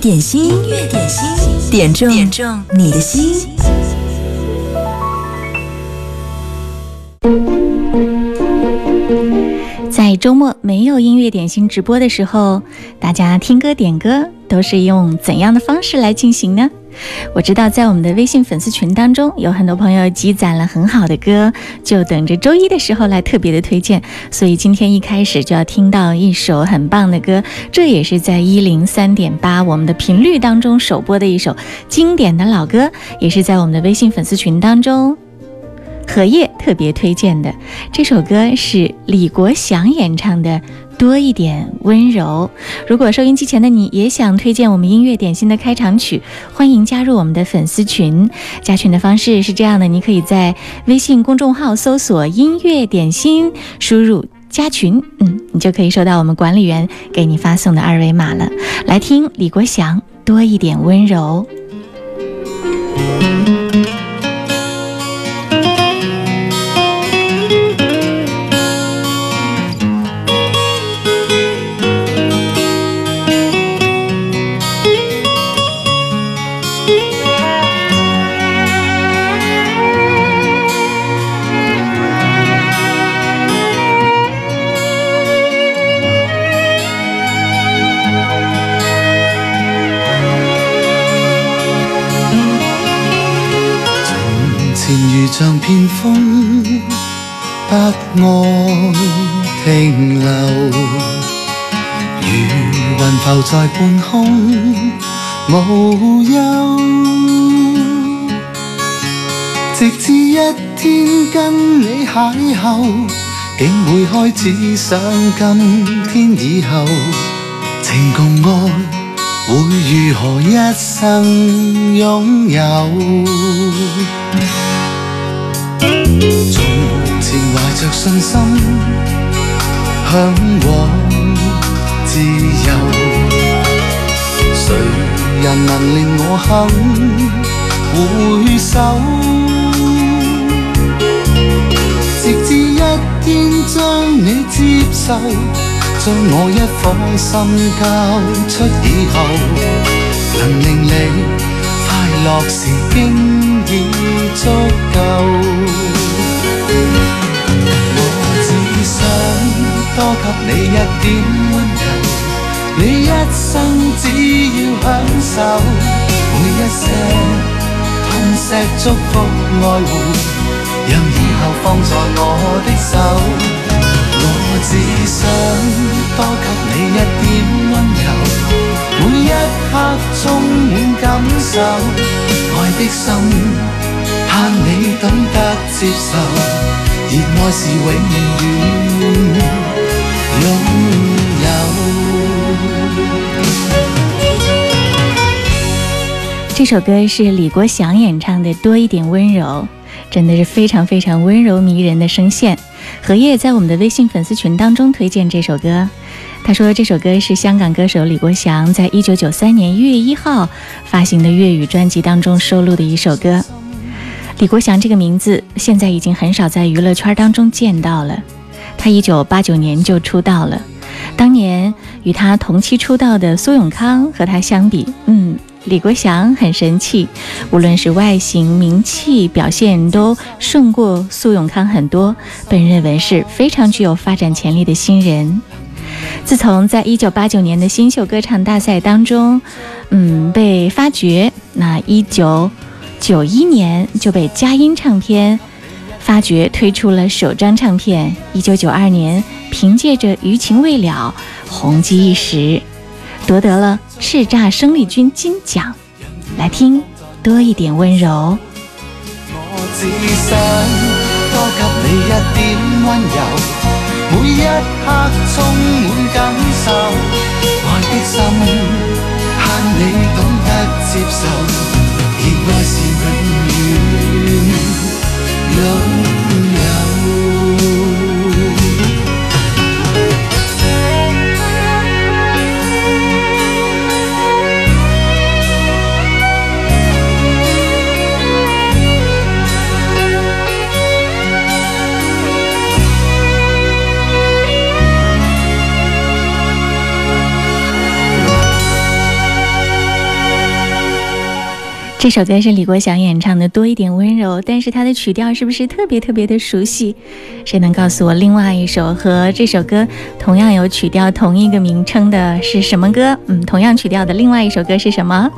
点心，音乐点心，点中点中你的心。在周末没有音乐点心直播的时候，大家听歌点歌都是用怎样的方式来进行呢？我知道，在我们的微信粉丝群当中，有很多朋友积攒了很好的歌，就等着周一的时候来特别的推荐。所以今天一开始就要听到一首很棒的歌，这也是在一零三点八我们的频率当中首播的一首经典的老歌，也是在我们的微信粉丝群当中。荷叶特别推荐的这首歌是李国祥演唱的《多一点温柔》。如果收音机前的你也想推荐我们音乐点心的开场曲，欢迎加入我们的粉丝群。加群的方式是这样的：你可以在微信公众号搜索“音乐点心”，输入“加群”，嗯，你就可以收到我们管理员给你发送的二维码了。来听李国祥《多一点温柔》。像片风，不爱停留，如云浮在半空，无忧。直至一天跟你邂逅，竟会开始想今天以后，情共爱会如何一生拥有？从前怀着信心，向往自由，谁人能令我肯回首？直至一天将你接受，将我一颗心交出以后，能令你快乐时经。已足够。多给你一点温柔，你一生只要享受每一些痛惜祝福爱护，让以后放在我的手。我只想多给你一点温柔，每一刻充满感受。爱的心，盼你懂得接受，热爱是永远。拥有这首歌是李国祥演唱的《多一点温柔》，真的是非常非常温柔迷人的声线。荷叶在我们的微信粉丝群当中推荐这首歌。他说：“这首歌是香港歌手李国祥在一九九三年一月一号发行的粤语专辑当中收录的一首歌。李国祥这个名字现在已经很少在娱乐圈当中见到了。他一九八九年就出道了，当年与他同期出道的苏永康和他相比，嗯，李国祥很神气，无论是外形、名气、表现都胜过苏永康很多，被认为是非常具有发展潜力的新人。”自从在一九八九年的新秀歌唱大赛当中，嗯，被发掘，那一九九一年就被佳音唱片发掘，推出了首张唱片。一九九二年，凭借着《余情未了》红极一时，夺得了叱咤生力军金奖。来听多一点温柔。我只想多给你一点温柔。每一刻充满感受，爱的心盼你懂得接受，热爱是永这首歌是李国祥演唱的，多一点温柔，但是它的曲调是不是特别特别的熟悉？谁能告诉我另外一首和这首歌同样有曲调、同一个名称的是什么歌？嗯，同样曲调的另外一首歌是什么？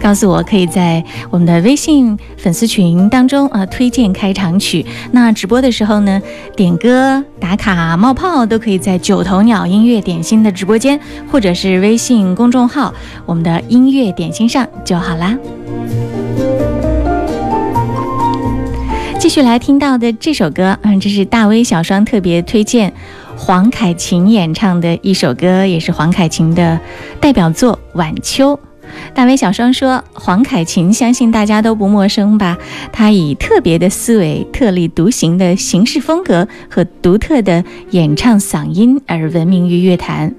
告诉我，可以在我们的微信粉丝群当中啊推荐开场曲。那直播的时候呢，点歌、打卡、冒泡都可以在九头鸟音乐点心的直播间，或者是微信公众号我们的音乐点心上就好啦。继续来听到的这首歌，嗯，这是大威小双特别推荐黄凯芹演唱的一首歌，也是黄凯芹的代表作《晚秋》。大威小双说，黄凯芹相信大家都不陌生吧？他以特别的思维、特立独行的行事风格和独特的演唱嗓音而闻名于乐坛。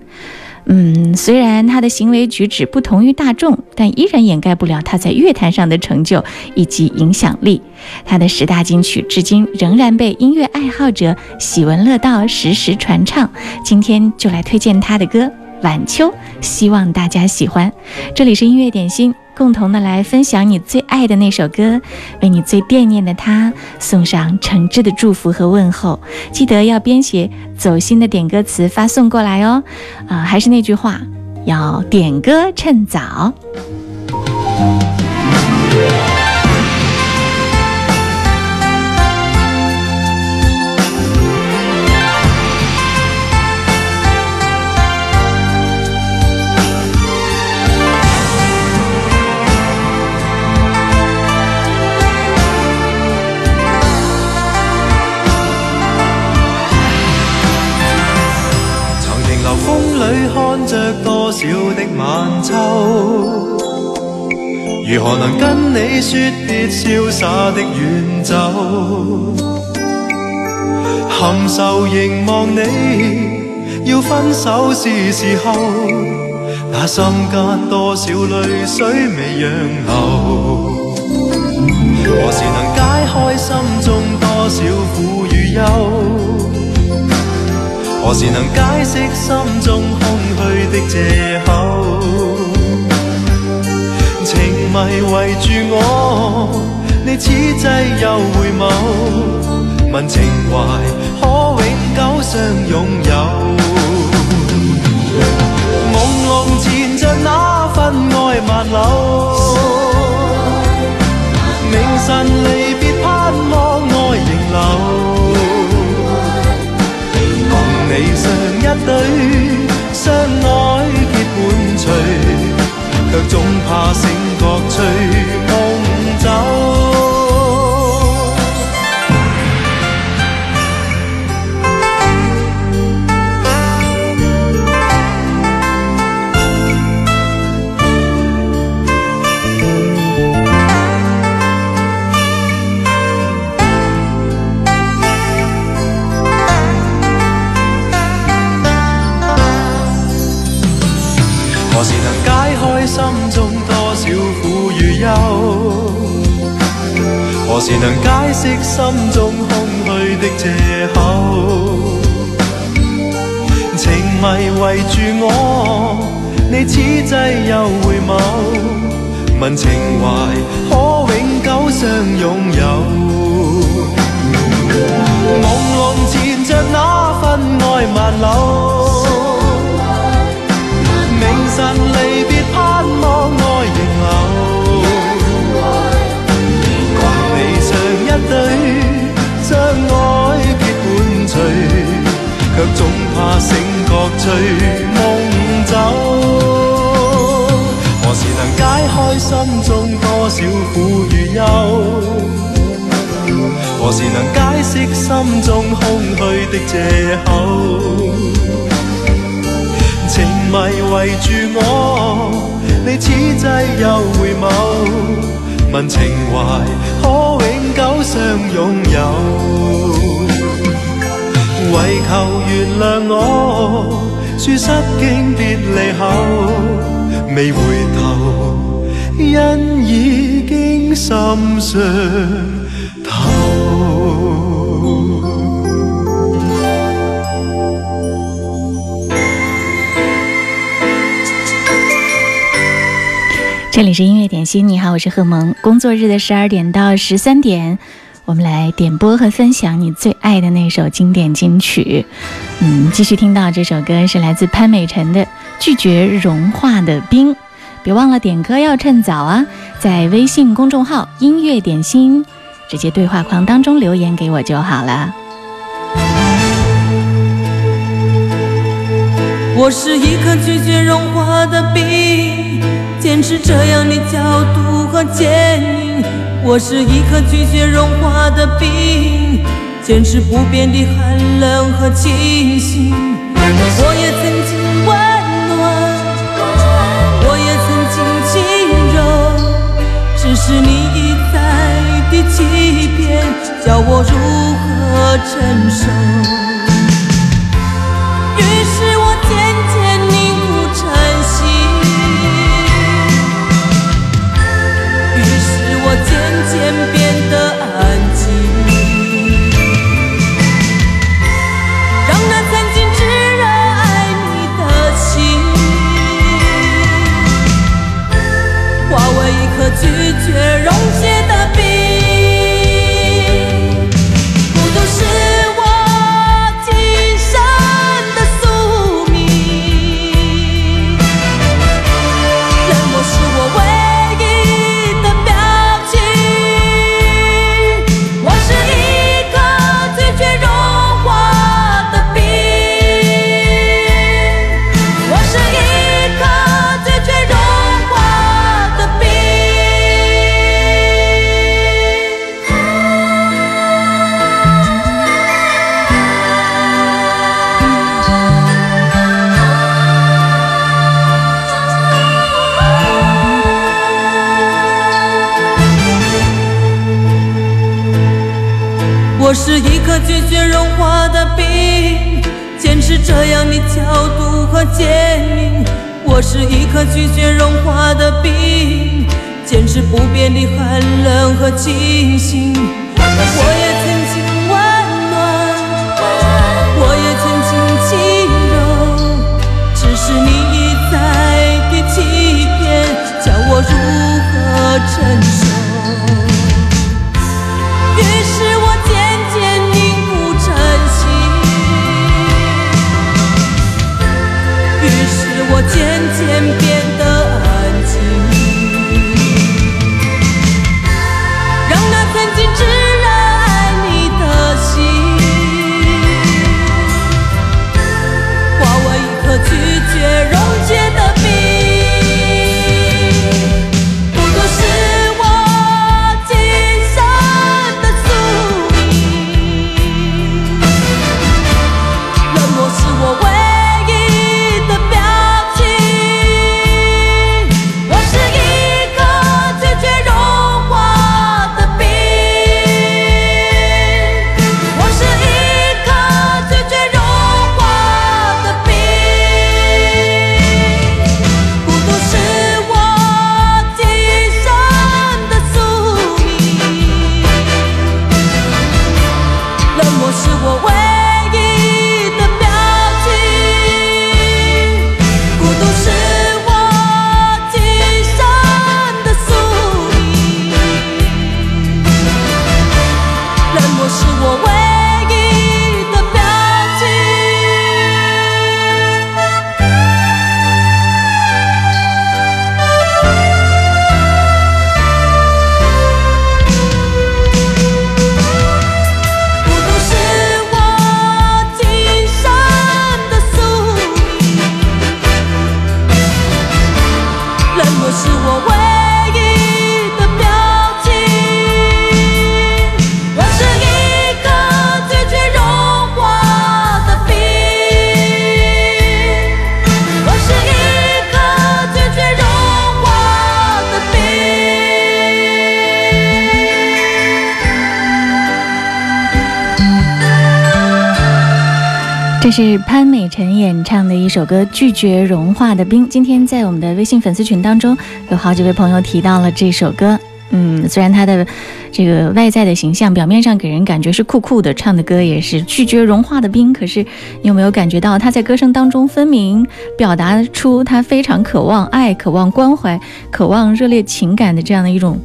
嗯，虽然他的行为举止不同于大众，但依然掩盖不了他在乐坛上的成就以及影响力。他的十大金曲至今仍然被音乐爱好者喜闻乐道，时时传唱。今天就来推荐他的歌《晚秋》，希望大家喜欢。这里是音乐点心。共同的来分享你最爱的那首歌，为你最惦念的他送上诚挚的祝福和问候。记得要编写走心的点歌词发送过来哦。啊，还是那句话，要点歌趁早。如何能跟你说别潇洒的远走？含愁凝望你，要分手是时候，那心间多少泪水未让流？何时能解开心中多少苦与忧？何时能解释心中空虚的借口？迷围住我，你此际又回眸，问情怀可永久相拥有？朦胧缠着那份爱万缕，明晨离别盼望爱仍留。共你上一对，相爱结伴随，却总怕醒觉何时能解释心中空虚的借口？情迷围住我，你此际又回眸，问情怀可永久相拥有？朦胧缠着那份爱万缕，明晨离别盼望随梦走。何时能解开心中多少苦与忧？何时能解释心中空虚的借口？情迷围住我，你此际又回眸，问情怀可永久相拥有，唯求原谅我，说失经别离后，未回头，因已经心伤透。这里是音乐点心，你好，我是贺萌。工作日的十二点到十三点，我们来点播和分享你最爱的那首经典金曲。嗯，继续听到这首歌是来自潘美辰的《拒绝融化的冰》。别忘了点歌要趁早啊，在微信公众号“音乐点心”直接对话框当中留言给我就好了。我是一颗拒绝融化的冰，坚持这样的角度和坚硬。我是一颗拒绝融化的冰，坚持不变的寒冷和清醒。我也曾经温暖，我也曾经轻柔，只是你一再的欺骗，叫我如何承受？我是一颗拒绝融化的冰坚持不变的寒冷和清醒。我也曾经温暖我也曾经轻柔只是你一再的欺骗叫我如何承受？是潘美辰演唱的一首歌《拒绝融化的冰》。今天在我们的微信粉丝群当中，有好几位朋友提到了这首歌。嗯，虽然他的这个外在的形象，表面上给人感觉是酷酷的，唱的歌也是拒绝融化的冰，可是你有没有感觉到他在歌声当中分明表达出他非常渴望爱、渴望关怀、渴望热烈情感的这样的一种？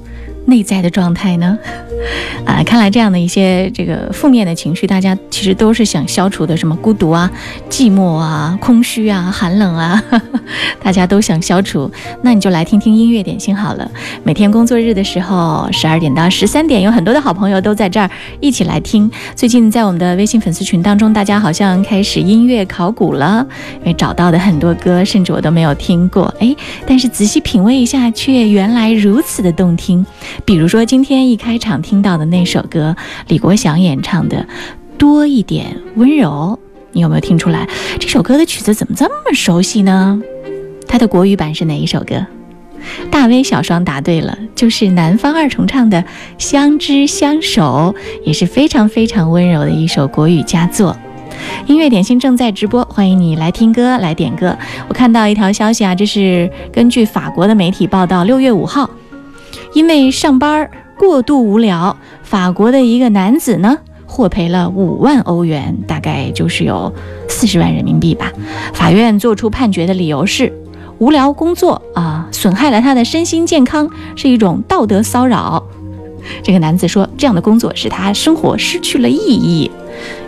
内在的状态呢？啊，看来这样的一些这个负面的情绪，大家其实都是想消除的，什么孤独啊、寂寞啊、空虚啊、寒冷啊，大家都想消除。那你就来听听音乐点心好了。每天工作日的时候，十二点到十三点，有很多的好朋友都在这儿一起来听。最近在我们的微信粉丝群当中，大家好像开始音乐考古了，因为找到的很多歌，甚至我都没有听过。哎，但是仔细品味一下，却原来如此的动听。比如说，今天一开场听到的那首歌，李国祥演唱的《多一点温柔》，你有没有听出来？这首歌的曲子怎么这么熟悉呢？它的国语版是哪一首歌？大威小双答对了，就是南方二重唱的《相知相守》，也是非常非常温柔的一首国语佳作。音乐点心正在直播，欢迎你来听歌来点歌。我看到一条消息啊，这是根据法国的媒体报道，六月五号。因为上班过度无聊，法国的一个男子呢获赔了五万欧元，大概就是有四十万人民币吧。法院作出判决的理由是，无聊工作啊损害了他的身心健康，是一种道德骚扰。这个男子说，这样的工作使他生活失去了意义。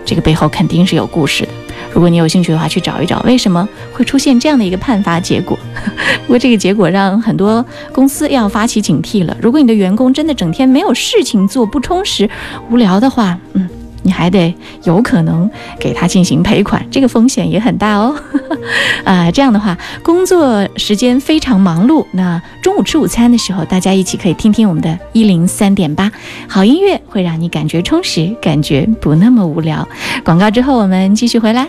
这个背后肯定是有故事的。如果你有兴趣的话，去找一找为什么会出现这样的一个判罚结果。不过这个结果让很多公司要发起警惕了。如果你的员工真的整天没有事情做，不充实、无聊的话，嗯，你还得有可能给他进行赔款，这个风险也很大哦。啊，这样的话，工作时间非常忙碌，那中午吃午餐的时候，大家一起可以听听我们的一零三点八，好音乐会让你感觉充实，感觉不那么无聊。广告之后，我们继续回来。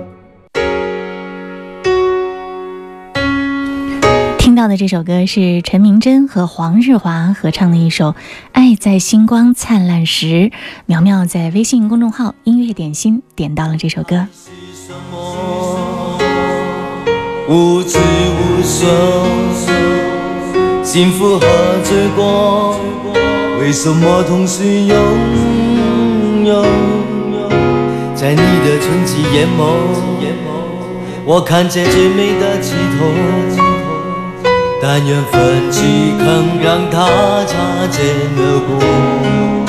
到的这首歌是陈明真和黄日华合唱的一首《爱在星光灿烂时》。苗苗在微信公众号“音乐点心”点到了这首歌。无知无声，幸福和罪过，为什么同时拥有？在你的纯净眼眸，我看见最美的起头。但愿奋起，肯让它擦肩而过。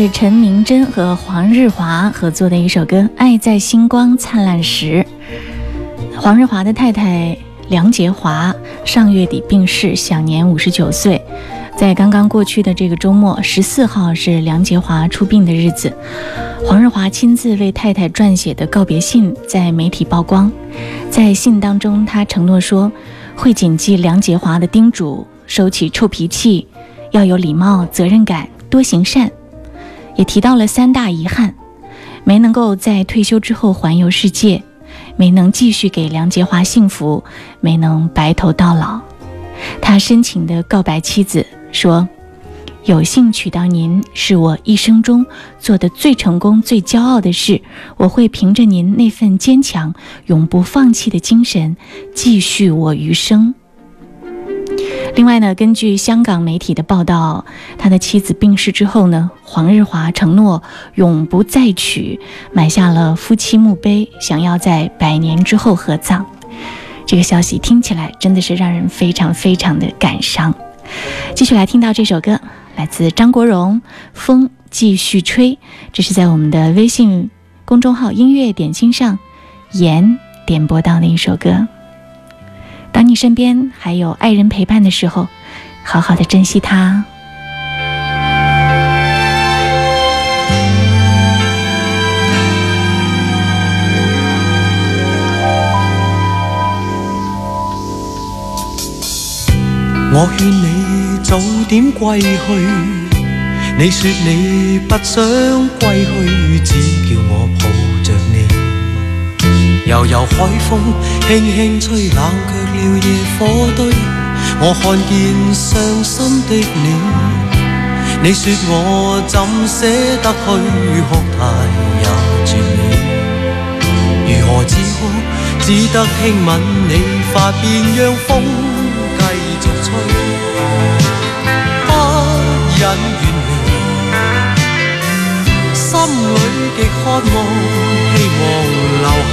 是陈明真和黄日华合作的一首歌《爱在星光灿烂时》。黄日华的太太梁洁华上月底病逝，享年五十九岁。在刚刚过去的这个周末，十四号是梁洁华出殡的日子。黄日华亲自为太太撰写的告别信在媒体曝光，在信当中，他承诺说会谨记梁洁华的叮嘱，收起臭脾气，要有礼貌、责任感，多行善。也提到了三大遗憾：没能够在退休之后环游世界，没能继续给梁洁华幸福，没能白头到老。他深情地告白妻子说：“有幸娶到您，是我一生中做的最成功、最骄傲的事。我会凭着您那份坚强、永不放弃的精神，继续我余生。”另外呢，根据香港媒体的报道，他的妻子病逝之后呢，黄日华承诺永不再娶，买下了夫妻墓碑，想要在百年之后合葬。这个消息听起来真的是让人非常非常的感伤。继续来听到这首歌，来自张国荣，《风继续吹》，这是在我们的微信公众号“音乐点心”上言点播到的一首歌。当你身边还有爱人陪伴的时候，好好的珍惜他。我劝你早点归去，你说你不想归去，由。海风轻轻吹，冷却了夜火堆。我看见伤心的你，你说我怎舍得去哭太也绝美。如何止哭？只得轻吻你发，边让风继续吹，不。忍远离，心里极渴望，希望留下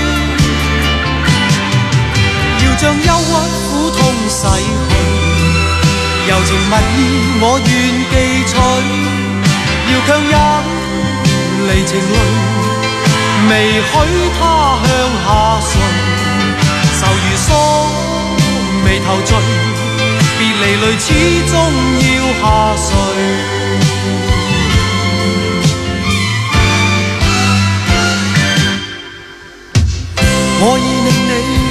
要将忧郁苦痛洗去，柔情蜜意我愿记取。要强忍离情泪，未许他向下垂。愁如锁眉头聚，别离泪始终要下垂。我已令你快乐，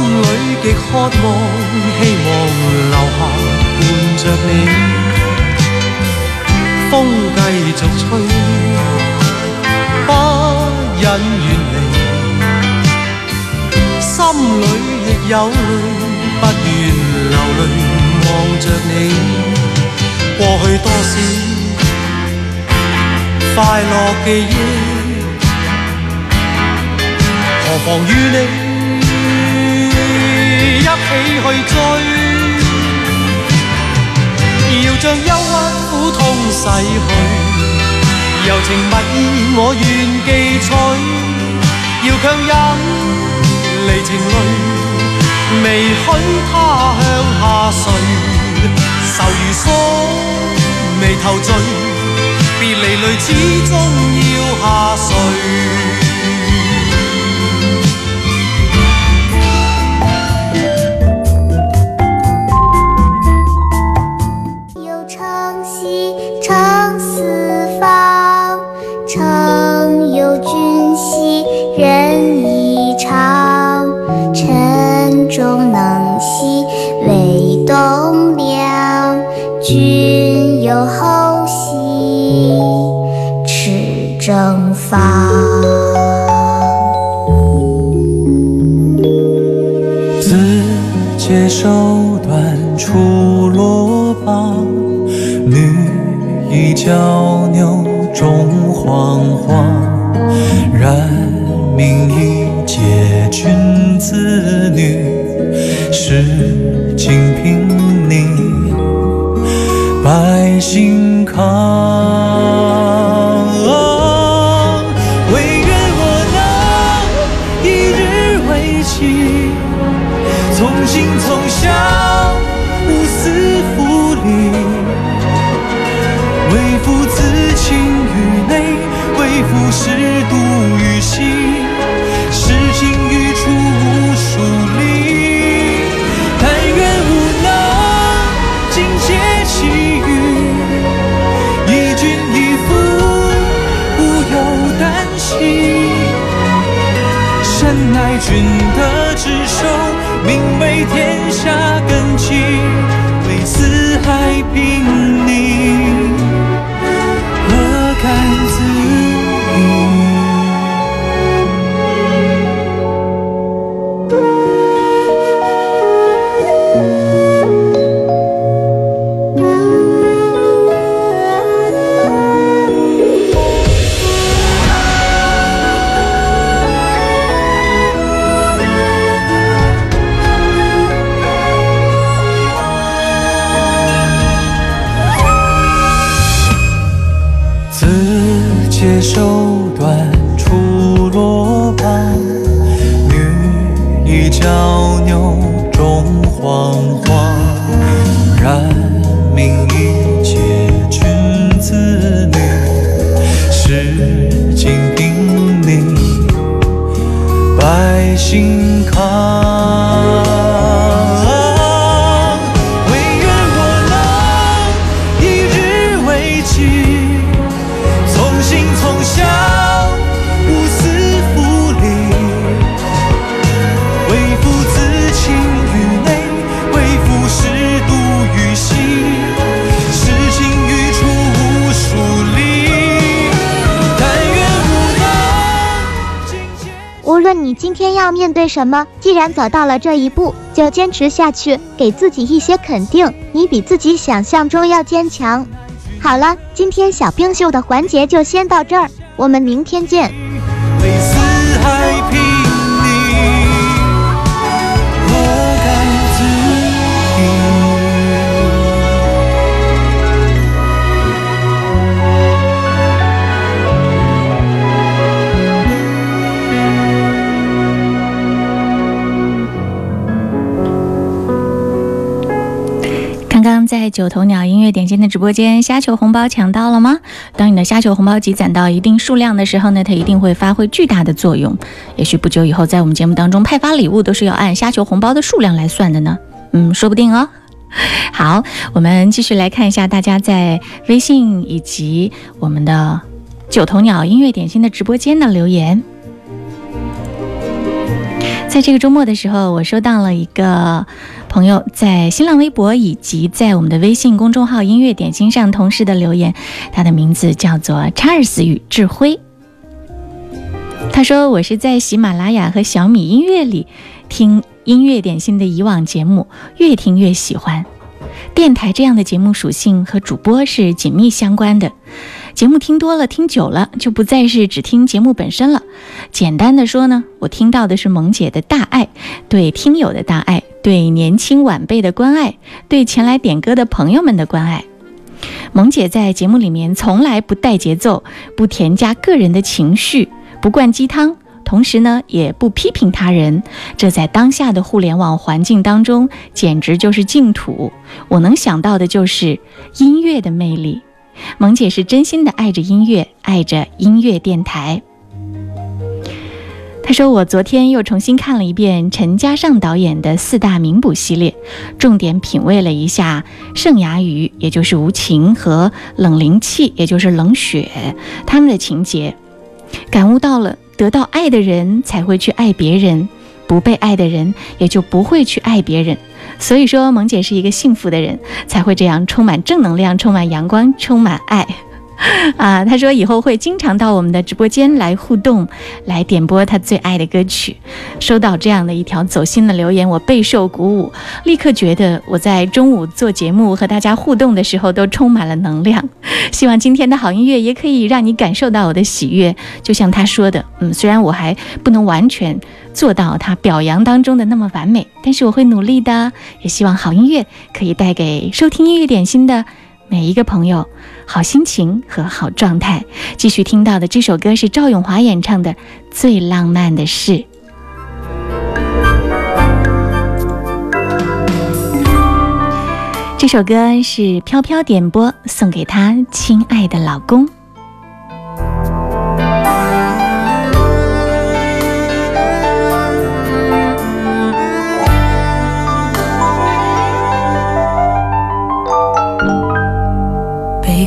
里极渴望，希望留下伴着你。风继续吹，不忍远离。心里亦有泪，不愿流泪。望着你，过去多少快乐记忆，何妨与你一起去追？要将忧郁苦痛洗去，柔情蜜意我愿记取，要强忍离情泪。未许他向下垂，愁如锁，眉头聚，别离泪始终要下垂。名一介君子女，是。小牛种黄花。面对什么？既然走到了这一步，就坚持下去，给自己一些肯定。你比自己想象中要坚强。好了，今天小冰秀的环节就先到这儿，我们明天见。在九头鸟音乐点心的直播间，虾球红包抢到了吗？当你的虾球红包积攒到一定数量的时候呢，它一定会发挥巨大的作用。也许不久以后，在我们节目当中派发礼物都是要按虾球红包的数量来算的呢。嗯，说不定哦。好，我们继续来看一下大家在微信以及我们的九头鸟音乐点心的直播间的留言。在这个周末的时候，我收到了一个朋友在新浪微博以及在我们的微信公众号“音乐点心”上同时的留言，他的名字叫做查尔斯与智辉。他说：“我是在喜马拉雅和小米音乐里听音乐点心的以往节目，越听越喜欢。电台这样的节目属性和主播是紧密相关的。”节目听多了，听久了就不再是只听节目本身了。简单的说呢，我听到的是萌姐的大爱，对听友的大爱，对年轻晚辈的关爱，对前来点歌的朋友们的关爱。萌姐在节目里面从来不带节奏，不添加个人的情绪，不灌鸡汤，同时呢也不批评他人。这在当下的互联网环境当中，简直就是净土。我能想到的就是音乐的魅力。萌姐是真心的爱着音乐，爱着音乐电台。她说：“我昨天又重新看了一遍陈嘉上导演的四大名捕系列，重点品味了一下盛牙鱼，也就是无情和冷灵气，也就是冷血他们的情节，感悟到了得到爱的人才会去爱别人，不被爱的人也就不会去爱别人。”所以说，萌姐是一个幸福的人，才会这样充满正能量、充满阳光、充满爱。啊，他说以后会经常到我们的直播间来互动，来点播他最爱的歌曲。收到这样的一条走心的留言，我备受鼓舞，立刻觉得我在中午做节目和大家互动的时候都充满了能量。希望今天的好音乐也可以让你感受到我的喜悦。就像他说的，嗯，虽然我还不能完全做到他表扬当中的那么完美，但是我会努力的。也希望好音乐可以带给收听音乐点心的。每一个朋友，好心情和好状态。继续听到的这首歌是赵咏华演唱的《最浪漫的事》。这首歌是飘飘点播，送给她亲爱的老公。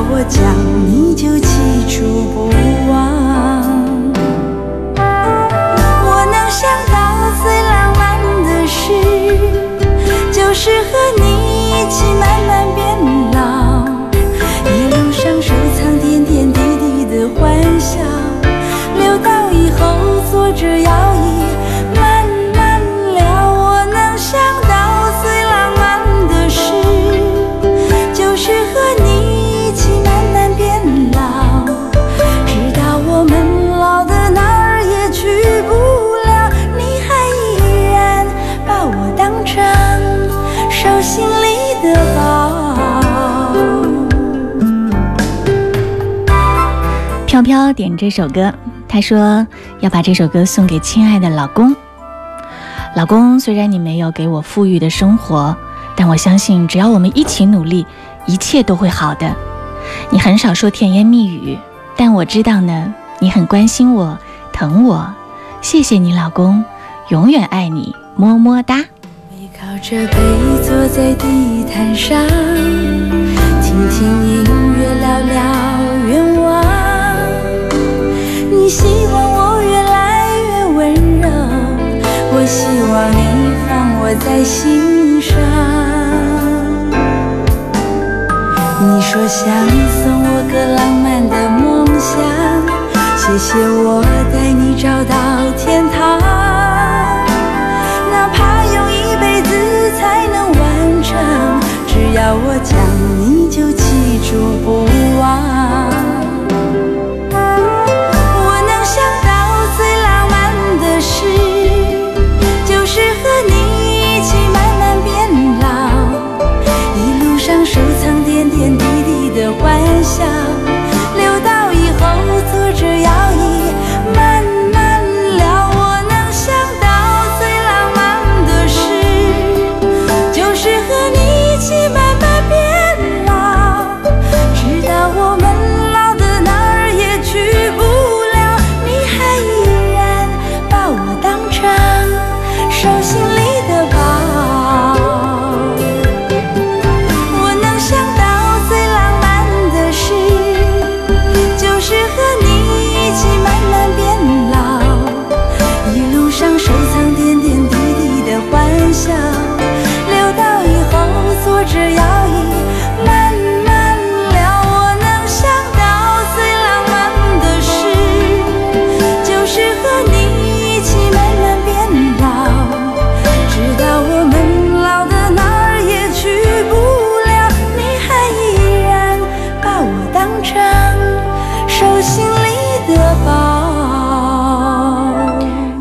我讲，你就飘点这首歌，他说要把这首歌送给亲爱的老公。老公，虽然你没有给我富裕的生活，但我相信只要我们一起努力，一切都会好的。你很少说甜言蜜语，但我知道呢，你很关心我，疼我。谢谢你，老公，永远爱你，么么哒。背靠着背坐在地毯上，听听音乐，聊聊你希望我越来越温柔我希望你放我在心上你说想送我个浪漫的梦想谢谢我带你找到天堂。哪怕用一辈子才能完成只要我讲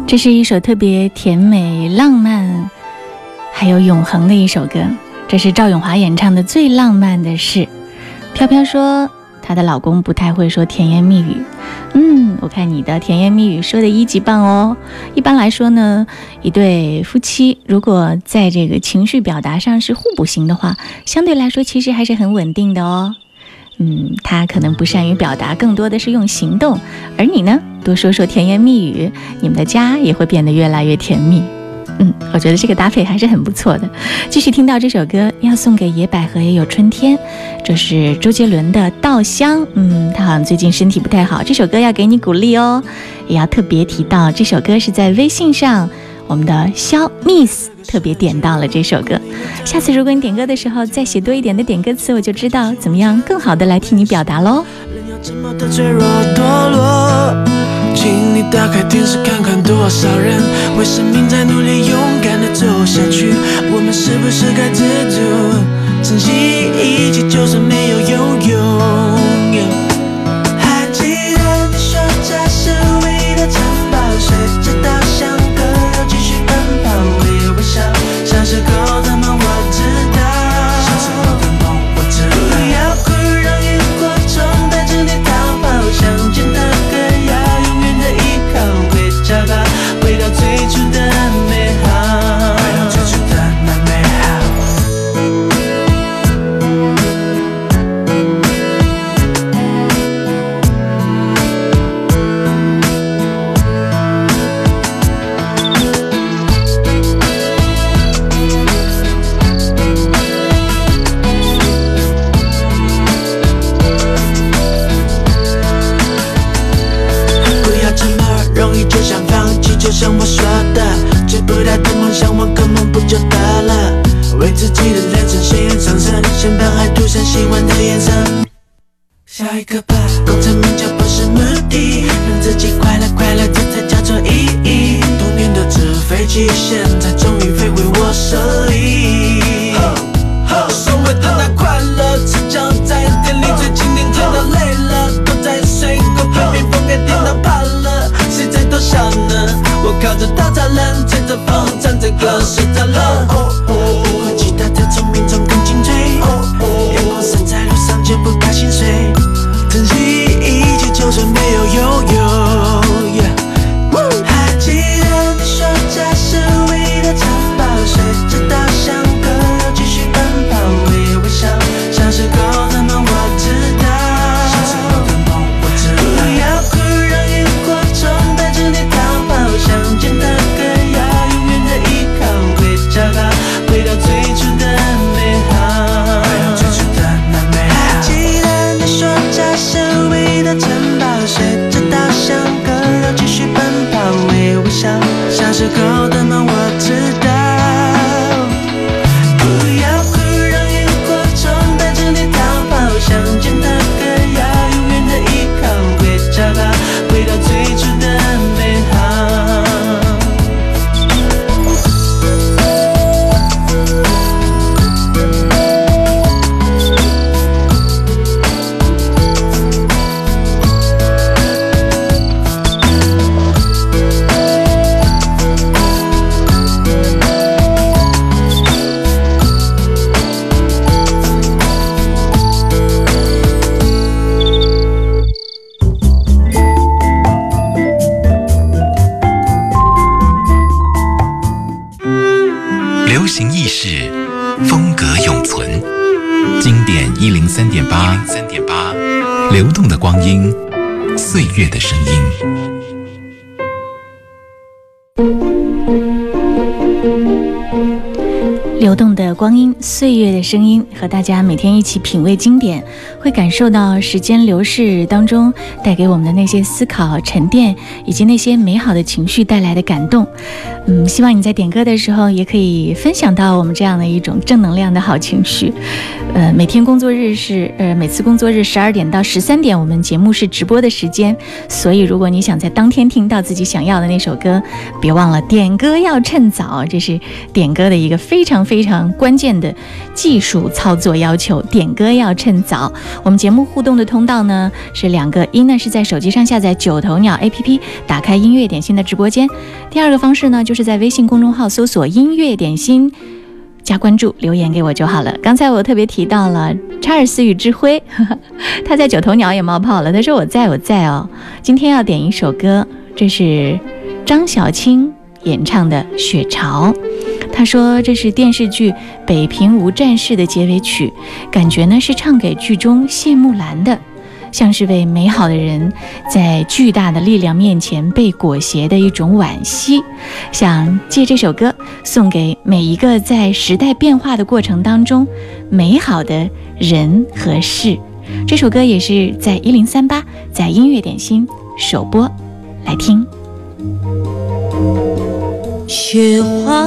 这是一首特别甜美、浪漫，还有永恒的一首歌。这是赵咏华演唱的《最浪漫的事》。飘飘说，她的老公不太会说甜言蜜语。嗯，我看你的甜言蜜语说的一级棒哦。一般来说呢，一对夫妻如果在这个情绪表达上是互补型的话，相对来说其实还是很稳定的哦。嗯，他可能不善于表达，更多的是用行动，而你呢，多说说甜言蜜语，你们的家也会变得越来越甜蜜。嗯，我觉得这个搭配还是很不错的。继续听到这首歌，要送给野百合也有春天，这是周杰伦的《稻香》。嗯，他好像最近身体不太好，这首歌要给你鼓励哦。也要特别提到，这首歌是在微信上，我们的肖 Miss 特别点到了这首歌。下次如果你点歌的时候再写多一点的点歌词，我就知道怎么样更好的来替你表达喽。人要这么的落请你打开电视看看，多少人为生命在努力，勇敢的走下去。我们是不是该知足，珍惜一切，就算没有拥有？岁月的声音，和大家每天一起品味经典，会感受到时间流逝当中带给我们的那些思考、沉淀，以及那些美好的情绪带来的感动。嗯，希望你在点歌的时候也可以分享到我们这样的一种正能量的好情绪。呃，每天工作日是呃每次工作日十二点到十三点，我们节目是直播的时间，所以如果你想在当天听到自己想要的那首歌，别忘了点歌要趁早，这是点歌的一个非常非常关键的技术操作要求，点歌要趁早。我们节目互动的通道呢是两个，一呢是在手机上下载九头鸟 APP，打开音乐点心的直播间；第二个方式呢就是在微信公众号搜索“音乐点心”。加关注，留言给我就好了。刚才我特别提到了查尔斯与智辉，他在九头鸟也冒泡了。他说我在我在哦。今天要点一首歌，这是张小青演唱的《雪潮》。他说这是电视剧《北平无战事》的结尾曲，感觉呢是唱给剧中谢木兰的。像是为美好的人在巨大的力量面前被裹挟的一种惋惜，想借这首歌送给每一个在时代变化的过程当中美好的人和事。这首歌也是在一零三八在音乐点心首播，来听。雪花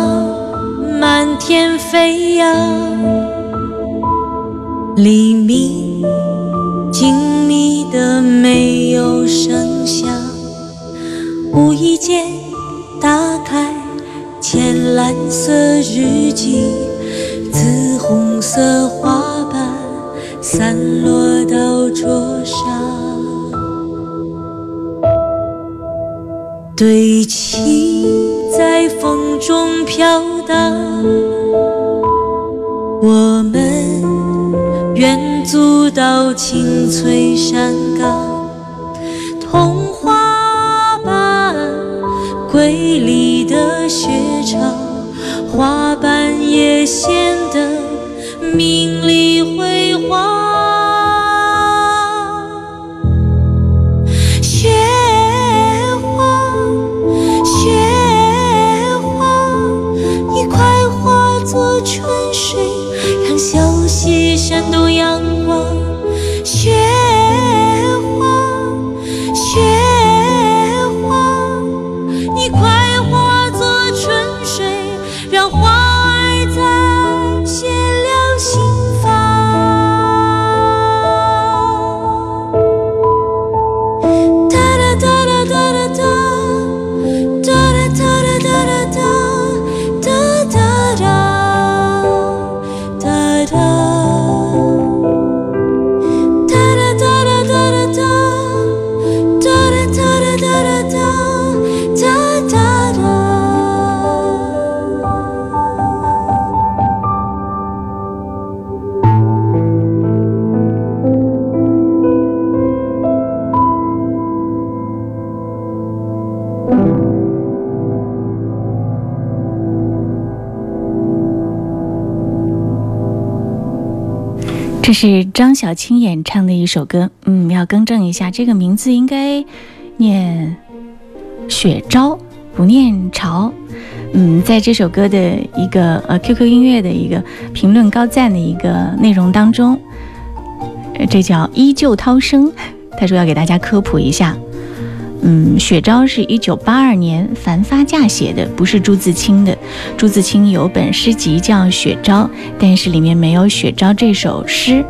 满天飞扬，黎明。静谧的没有声响，无意间打开浅蓝色日记，紫红色花瓣散落到桌上，堆砌在风中飘荡，我们。远足到青翠山岗，童话般瑰丽的雪场，花瓣也显得明这是张小青演唱的一首歌，嗯，要更正一下，这个名字应该念雪昭，不念潮。嗯，在这首歌的一个呃 QQ 音乐的一个评论高赞的一个内容当中，这叫依旧涛声，他说要给大家科普一下。嗯，雪招是一九八二年樊发稼写的，不是朱自清的。朱自清有本诗集叫《雪招》，但是里面没有雪招这首诗。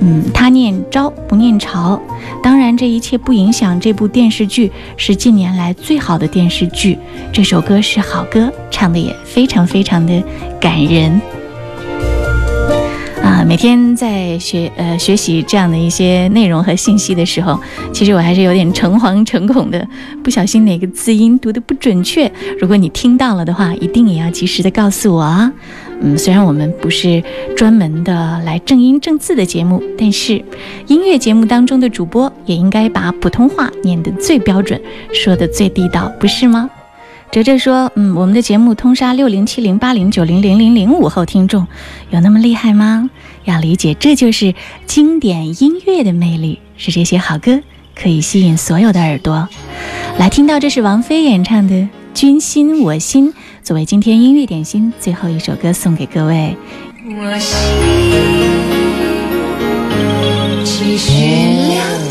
嗯，他念招不念朝。当然，这一切不影响这部电视剧是近年来最好的电视剧。这首歌是好歌，唱的也非常非常的感人。每天在学呃学习这样的一些内容和信息的时候，其实我还是有点诚惶诚恐的，不小心哪个字音读的不准确，如果你听到了的话，一定也要及时的告诉我啊。嗯，虽然我们不是专门的来正音正字的节目，但是音乐节目当中的主播也应该把普通话念得最标准，说的最地道，不是吗？哲哲说：“嗯，我们的节目通杀六零七零八零九零零零零五后听众，有那么厉害吗？要理解，这就是经典音乐的魅力，是这些好歌可以吸引所有的耳朵。来听到，这是王菲演唱的《君心我心》，作为今天音乐点心最后一首歌送给各位。我心其实亮。